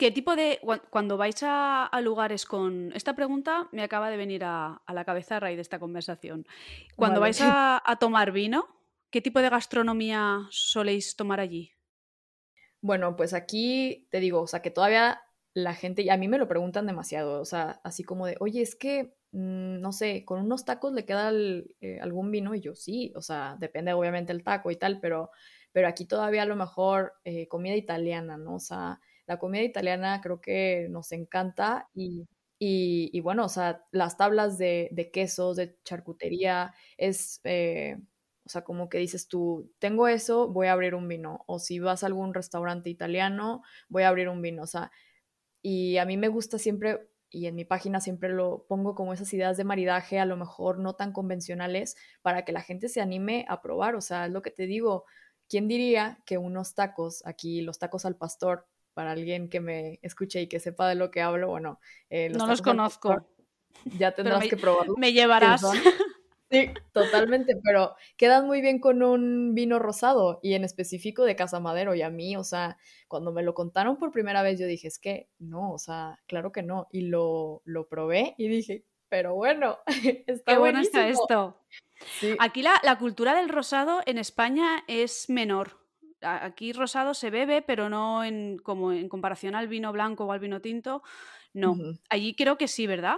¿Qué tipo de... Cuando vais a, lugares con... Esta pregunta me acaba de venir a, la cabeza a raíz de esta conversación. Cuando vais a, tomar vino, ¿qué tipo de gastronomía soléis tomar allí? Bueno, pues aquí te digo, o sea, que todavía la gente, y a mí me lo preguntan demasiado, o sea, así como de, oye, es que, mm, no sé, con unos tacos le queda eh, algún vino, y yo sí, o sea, depende obviamente el taco y tal, pero, pero aquí todavía a lo mejor eh, comida italiana, ¿no? O sea, la comida italiana creo que nos encanta y, y, bueno, o sea, las tablas de, de quesos, de charcutería, es, eh, o sea, como que dices tú, tengo eso, voy a abrir un vino. O si vas a algún restaurante italiano, voy a abrir un vino. O sea, y a mí me gusta siempre, y en mi página siempre lo pongo como esas ideas de maridaje, a lo mejor no tan convencionales, para que la gente se anime a probar. O sea, es lo que te digo. ¿Quién diría que unos tacos, aquí los tacos al pastor, para alguien que me escuche y que sepa de lo que hablo, bueno, eh, no los conozco. ya tendrás que probarlo. Me llevarás. Sí, totalmente, pero quedan muy bien con un vino rosado y en específico de Casa Madero. Y a mí, o sea, cuando me lo contaron por primera vez, yo dije, es que no, o sea, claro que no. Y lo, lo probé y dije, pero bueno, está Qué bueno está esto. Aquí la, la cultura del rosado en España es menor aquí rosado se bebe, pero no en, como en comparación al vino blanco o al vino tinto, no. Allí creo que sí, ¿verdad?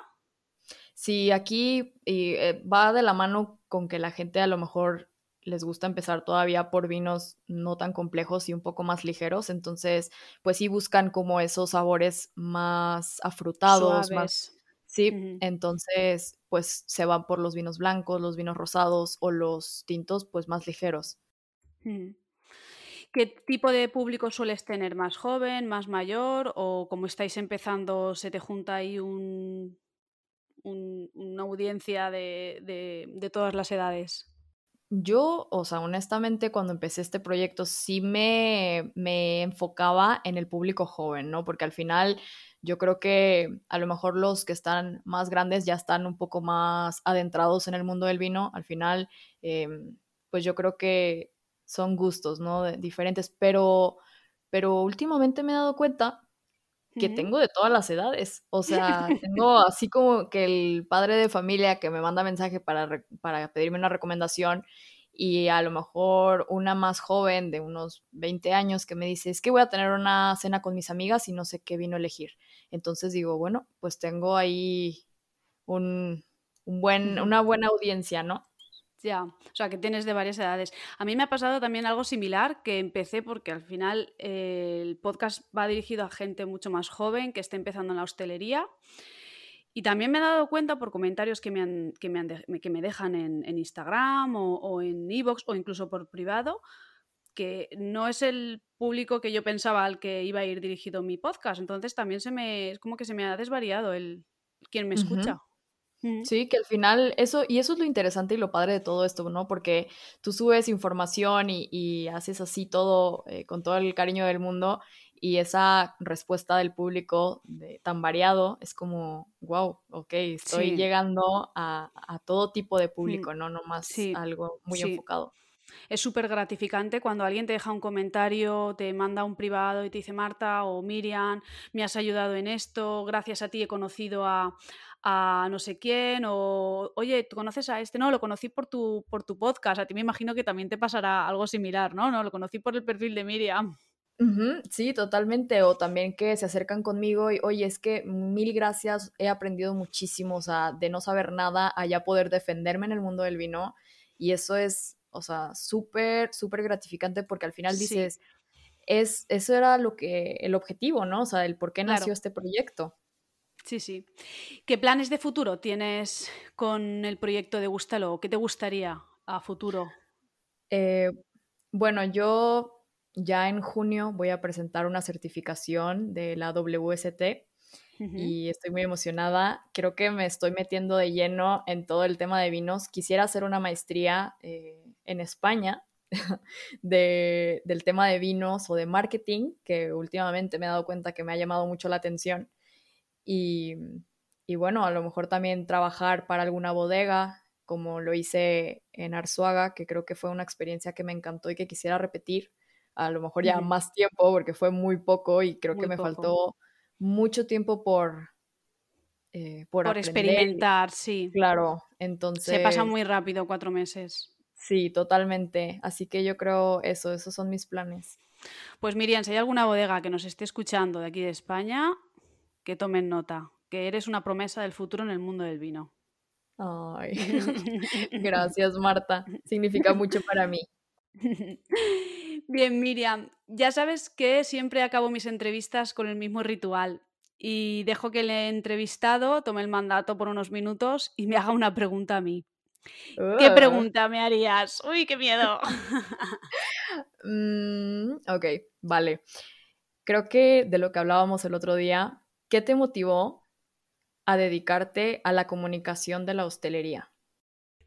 Sí, aquí eh, va de la mano con que la gente a lo mejor les gusta empezar todavía por vinos no tan complejos y un poco más ligeros, entonces pues sí buscan como esos sabores más afrutados, más... Sí, entonces pues se van por los vinos blancos, los vinos rosados o los tintos pues más ligeros. ¿Qué tipo de público sueles tener? ¿Más joven, más mayor? ¿O como estáis empezando, se te junta ahí un, una audiencia de, todas las edades? Yo, o sea, honestamente, cuando empecé este proyecto sí me, me enfocaba en el público joven, ¿no? Porque al final yo creo que a lo mejor los que están más grandes ya están un poco más adentrados en el mundo del vino. Al final, em, pues yo creo que son gustos, ¿no? diferentes, pero, pero últimamente me he dado cuenta que tengo de todas las edades. O sea, tengo así como que el padre de familia que me manda mensaje para, para pedirme una recomendación y a lo mejor una más joven de unos 20 años que me dice, es que voy a tener una cena con mis amigas y no sé qué vino a elegir. Entonces digo, bueno, pues tengo ahí un, un buen, una buena audiencia, ¿no? Ya, o sea, que tienes de varias edades. A mí me ha pasado también algo similar, que empecé porque al final eh, el podcast va dirigido a gente mucho más joven que está empezando en la hostelería. Y también me he dado cuenta por comentarios que me, han, que me, han que me dejan en, Instagram o, en Evox o incluso por privado, que no es el público que yo pensaba al que iba a ir dirigido mi podcast. Entonces también se me, es como que se me ha desvariado el quien me escucha. Sí, que al final eso, y eso es lo interesante y lo padre de todo esto, ¿no? Porque tú subes información y, haces así todo eh, con todo el cariño del mundo y esa respuesta del público de, tan variado es como, wow, ok, estoy llegando a, todo tipo de público, ¿no? No más algo muy enfocado. Es súper gratificante cuando alguien te deja un comentario, te manda un privado y te dice, Marta o Miriam, me has ayudado en esto, gracias a ti he conocido a, a no sé quién, o oye, ¿tú conoces a este? No, lo conocí por tu, por tu podcast. A ti me imagino que también te pasará algo similar, ¿no? No, lo conocí por el perfil de Miriam. sí, totalmente. O también que se acercan conmigo y, oye, es que mil gracias, he aprendido muchísimo, o sea, de no saber nada a ya poder defenderme en el mundo del vino. Y eso es, o sea, súper, súper gratificante porque al final dices, es, eso era lo que, el objetivo, ¿no? O sea, el por qué nació este proyecto. Sí, sí. ¿Qué planes de futuro tienes con el proyecto de Gústalo? ¿Qué te gustaría a futuro? Eh, bueno, yo ya en junio voy a presentar una certificación de la WST y estoy muy emocionada. Creo que me estoy metiendo de lleno en todo el tema de vinos. Quisiera hacer una maestría eh, en España del tema de vinos o de marketing, que últimamente me he dado cuenta que me ha llamado mucho la atención. Y, y bueno, a lo mejor también trabajar para alguna bodega, como lo hice en Arzuaga, que creo que fue una experiencia que me encantó y que quisiera repetir. A lo mejor ya más tiempo, porque fue muy poco y creo que me faltó mucho tiempo por, eh, por, experimentar, sí. Claro, entonces... Se pasa muy rápido cuatro meses. Sí, totalmente. Así que yo creo eso, esos son mis planes. Pues Miriam, si hay alguna bodega que nos esté escuchando de aquí de España, que tomen nota, que eres una promesa del futuro en el mundo del vino. Ay, gracias Marta, significa mucho para mí. Bien, Miriam, ya sabes que siempre acabo mis entrevistas con el mismo ritual y dejo que el entrevistado tome el mandato por unos minutos y me haga una pregunta a mí. ¿Qué pregunta me harías? Uy, qué miedo. Mm, ok, vale. Creo que de lo que hablábamos el otro día, ¿Qué te motivó a dedicarte a la comunicación de la hostelería?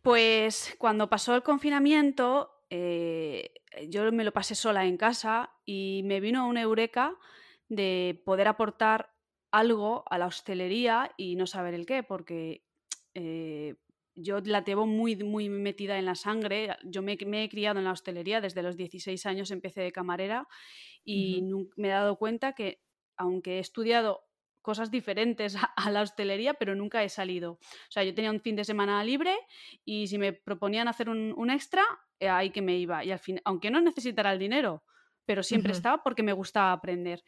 Pues cuando pasó el confinamiento, eh, yo me lo pasé sola en casa y me vino una eureka de poder aportar algo a la hostelería y no saber el qué, porque eh, yo la tengo muy, muy metida en la sangre. Yo me, he criado en la hostelería, desde los 16 años empecé de camarera y me he dado cuenta que aunque he estudiado cosas diferentes a, la hostelería, pero nunca he salido. O sea, yo tenía un fin de semana libre y si me proponían hacer un, extra, eh, ahí que me iba. Y al fin, aunque no necesitara el dinero, pero siempre estaba porque me gustaba aprender.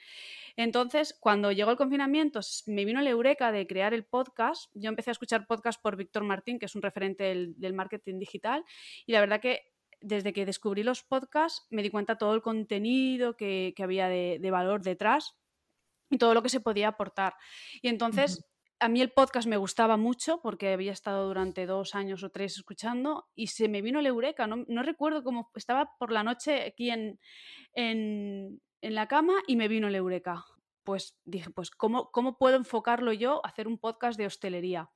Entonces, cuando llegó el confinamiento, me vino la eureka de crear el podcast. Yo empecé a escuchar podcast por Víctor Martín, que es un referente del, marketing digital, y la verdad que desde que descubrí los podcasts me di cuenta todo el contenido que, había de, valor detrás y todo lo que se podía aportar. Y entonces a mí el podcast me gustaba mucho porque había estado durante dos años o tres escuchando y se me vino la eureka. No, recuerdo cómo estaba por la noche aquí en, en, la cama y me vino la eureka. Pues dije, pues ¿cómo, ¿cómo puedo enfocarlo yo a hacer un podcast de hostelería?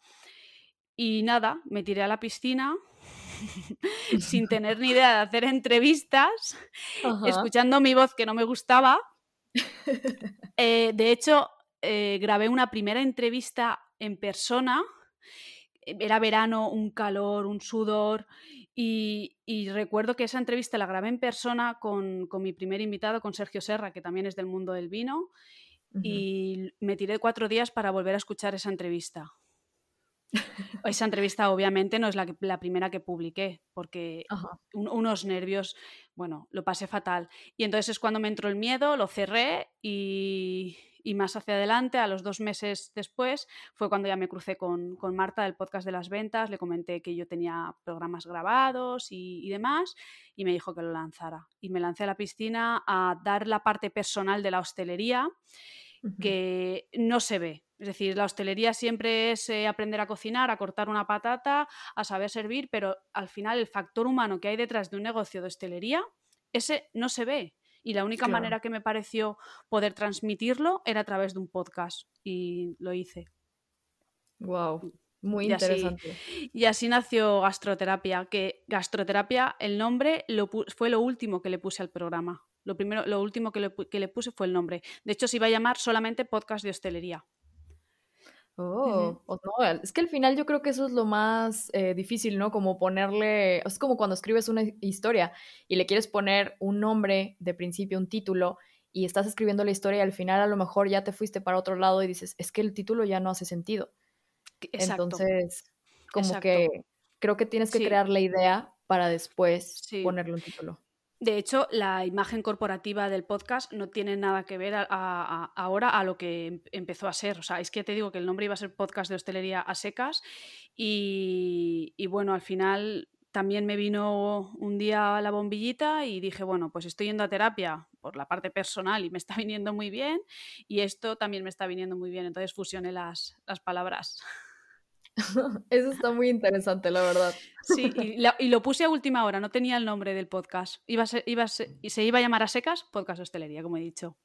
Y nada, me tiré a la piscina sin tener ni idea de hacer entrevistas, escuchando mi voz que no me gustaba. Eh, de hecho, eh, grabé una primera entrevista en persona. Eh, era verano, un calor, un sudor. Y, recuerdo que esa entrevista la grabé en persona con, mi primer invitado, con Sergio Serra, que también es del mundo del vino. Y me tiré cuatro días para volver a escuchar esa entrevista. Esa entrevista obviamente no es la, la primera que publiqué, porque unos nervios, bueno, lo pasé fatal. Y entonces es cuando me entró el miedo, lo cerré y, y más hacia adelante, a los dos meses después, fue cuando ya me crucé con, Marta del podcast de las ventas, le comenté que yo tenía programas grabados y, demás, y me dijo que lo lanzara. Y me lancé a la piscina a dar la parte personal de la hostelería, que no se ve. Es decir, la hostelería siempre es eh, aprender a cocinar, a cortar una patata, a saber servir, pero al final el factor humano que hay detrás de un negocio de hostelería, ese no se ve. Y la única manera que me pareció poder transmitirlo era a través de un podcast y lo hice. Wow, muy interesante. y así nació Gastroterapia, que Gastroterapia, el nombre fue lo último que le puse al programa. Lo, primero, lo último que le, que le puse fue el nombre. De hecho, se iba a llamar solamente Podcast de Hostelería. Oh, no, es que al final yo creo que eso es lo más eh, difícil, ¿no? Como ponerle, es como cuando escribes una historia y le quieres poner un nombre de principio, un título, y estás escribiendo la historia y al final a lo mejor ya te fuiste para otro lado y dices, es que el título ya no hace sentido. Entonces, como que creo que tienes que crear la idea para después ponerle un título. De hecho, la imagen corporativa del podcast no tiene nada que ver ahora a lo que em, empezó a ser. O sea, es que te digo que el nombre iba a ser podcast de hostelería a secas y, bueno, al final también me vino un día la bombillita y dije, bueno, pues estoy yendo a terapia por la parte personal y me está viniendo muy bien y esto también me está viniendo muy bien. Entonces fusioné las, las palabras. Eso está muy interesante, la verdad. Sí, y, lo puse a última hora, no tenía el nombre del podcast. Iba iba y se iba a llamar a secas Podcast Hostelería, como he dicho.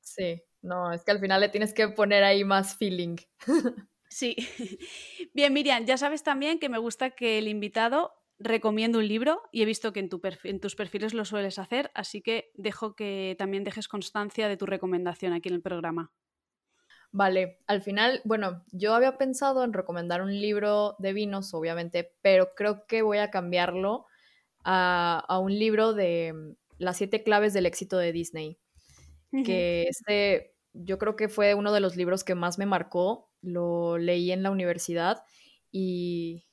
Sí, no, es que al final le tienes que poner ahí más feeling. Sí. Bien, Miriam, ya sabes también que me gusta que el invitado recomiende un libro y he visto que en, tu en tus perfiles lo sueles hacer, así que dejo que también dejes constancia de tu recomendación aquí en el programa. Vale, al final, bueno, yo había pensado en recomendar un libro de vinos, obviamente, pero creo que voy a cambiarlo a, un libro de mm, Las siete claves del éxito de Disney, que este yo creo que fue uno de los libros que más me marcó, lo leí en la universidad y,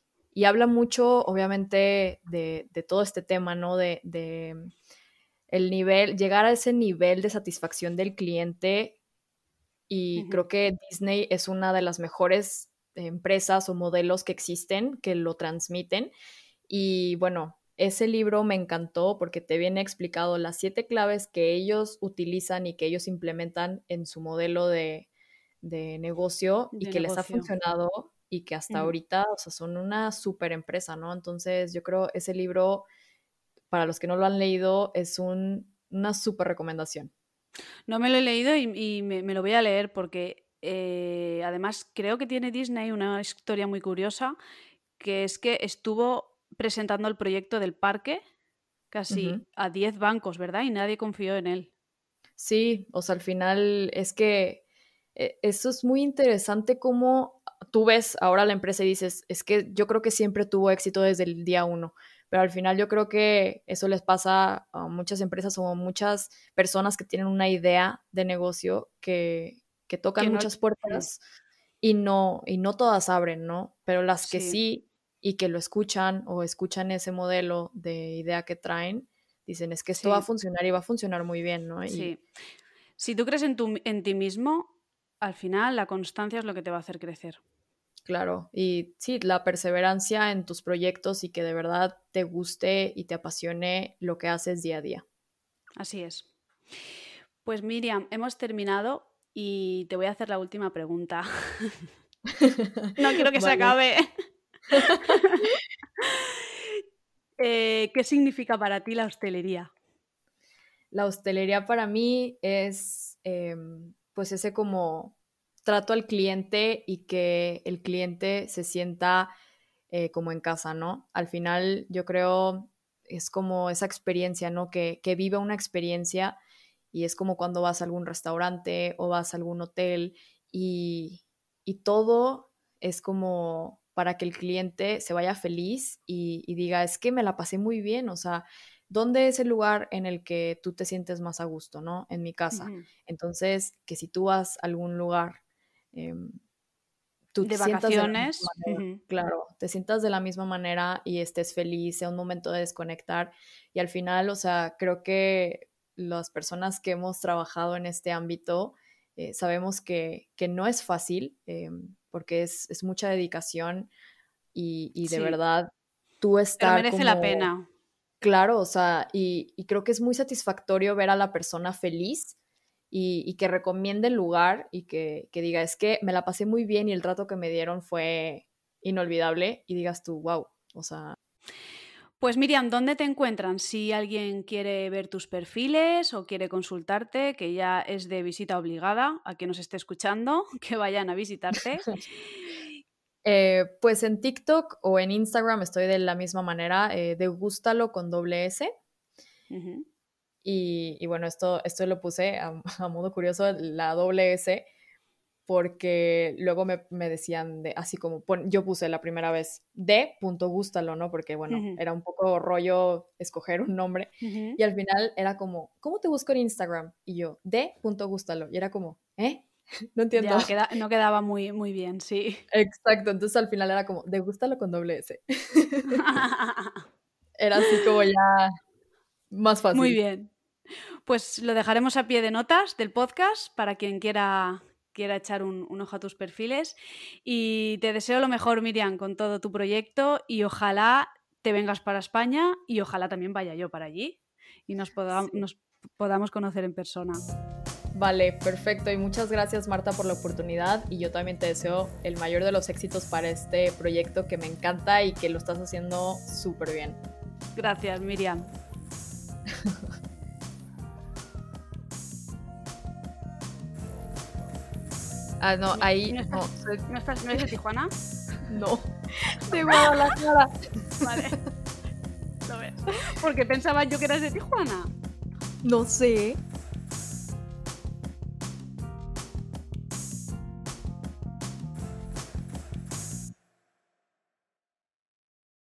habla mucho, obviamente, de, todo este tema, ¿no? De, de mm, el nivel, llegar a ese nivel de satisfacción del cliente y creo que Disney es una de las mejores empresas o modelos que existen que lo transmiten. Y bueno, ese libro me encantó porque te viene explicado las siete claves que ellos utilizan y que ellos implementan en su modelo de, negocio y que les ha funcionado y que hasta ahorita, o sea, son una super empresa, ¿no? Entonces yo creo ese libro, para los que no lo han leído, es un, una super recomendación. No me lo he leído y, me, lo voy a leer porque eh, además creo que tiene Disney una historia muy curiosa, que es que estuvo presentando el proyecto del parque casi a 10 bancos, ¿verdad? Y nadie confió en él. Sí, o sea, al final es que eh, eso es muy interesante como tú ves ahora la empresa y dices, es que yo creo que siempre tuvo éxito desde el día uno pero al final yo creo que eso les pasa a muchas empresas o a muchas personas que tienen una idea de negocio que, tocan muchas puertas y no, y no todas abren, ¿no? Pero las que sí. y que lo escuchan o escuchan ese modelo de idea que traen, dicen, es que esto va a funcionar y va a funcionar muy bien, ¿no? Sí. Si tú crees en, tu, en ti mismo, al final la constancia es lo que te va a hacer crecer. Claro, y sí, la perseverancia en tus proyectos y que de verdad te guste y te apasione lo que haces día a día. Así es. Pues Miriam, hemos terminado y te voy a hacer la última pregunta. no quiero que se acabe. Eh, ¿Qué significa para ti la hostelería? La hostelería para mí es em, pues ese como trato al cliente y que el cliente se sienta eh, como en casa, ¿no? Al final yo creo es como esa experiencia, ¿no? Que, que vive una experiencia y es como cuando vas a algún restaurante o vas a algún hotel y, todo es como para que el cliente se vaya feliz y, diga, es que me la pasé muy bien, o sea, ¿dónde es el lugar en el que tú te sientes más a gusto, no? En mi casa. Entonces, que si tú vas a algún lugar, em, tú de vacaciones, claro, te sientas de la misma manera y estés feliz, sea un momento de desconectar y al final, o sea, creo que las personas que hemos trabajado en este ámbito eh, sabemos que, no es fácil eh, porque es, mucha dedicación y, de verdad tú estás... Pero merece la pena. Claro, o sea, y, creo que es muy satisfactorio ver a la persona feliz y, que recomiende el lugar y que, que, diga, es que me la pasé muy bien y el trato que me dieron fue inolvidable y digas tú, wow, o sea... Pues Miriam, ¿dónde te encuentran? Si alguien quiere ver tus perfiles o quiere consultarte, que ya es de visita obligada, a quien nos esté escuchando, que vayan a visitarte. Eh, pues en TikTok o en Instagram estoy de la misma manera, eh, degústalo con doble S. y, bueno, esto, esto lo puse a, a modo curioso, la doble S porque luego me, decían de, así como, yo puse la primera vez de punto gústalo, ¿no? Porque bueno, era un poco rollo escoger un nombre y al final era como, ¿cómo te busco en Instagram? Y yo, de punto gústalo. Y era como, ¿eh? No entiendo. no quedaba muy, muy bien, sí. Exacto, entonces al final era como, de gústalo con doble S. era así como ya más fácil. Muy bien. Pues lo dejaremos a pie de notas del podcast para quien quiera quiera echar un, ojo a tus perfiles. Y te deseo lo mejor, Miriam, con todo tu proyecto y ojalá te vengas para España y ojalá también vaya yo para allí y nos, nos podamos conocer en persona. Vale, perfecto. Y muchas gracias Marta por la oportunidad y yo también te deseo el mayor de los éxitos para este proyecto que me encanta y que lo estás haciendo súper bien. Gracias, Miriam. Ah, no, ahí no. ¿No, estás, ¿No, eres de Tijuana? No. De Guadalajara. Vale. Lo ves. Porque pensaba yo que eras de Tijuana. No sé.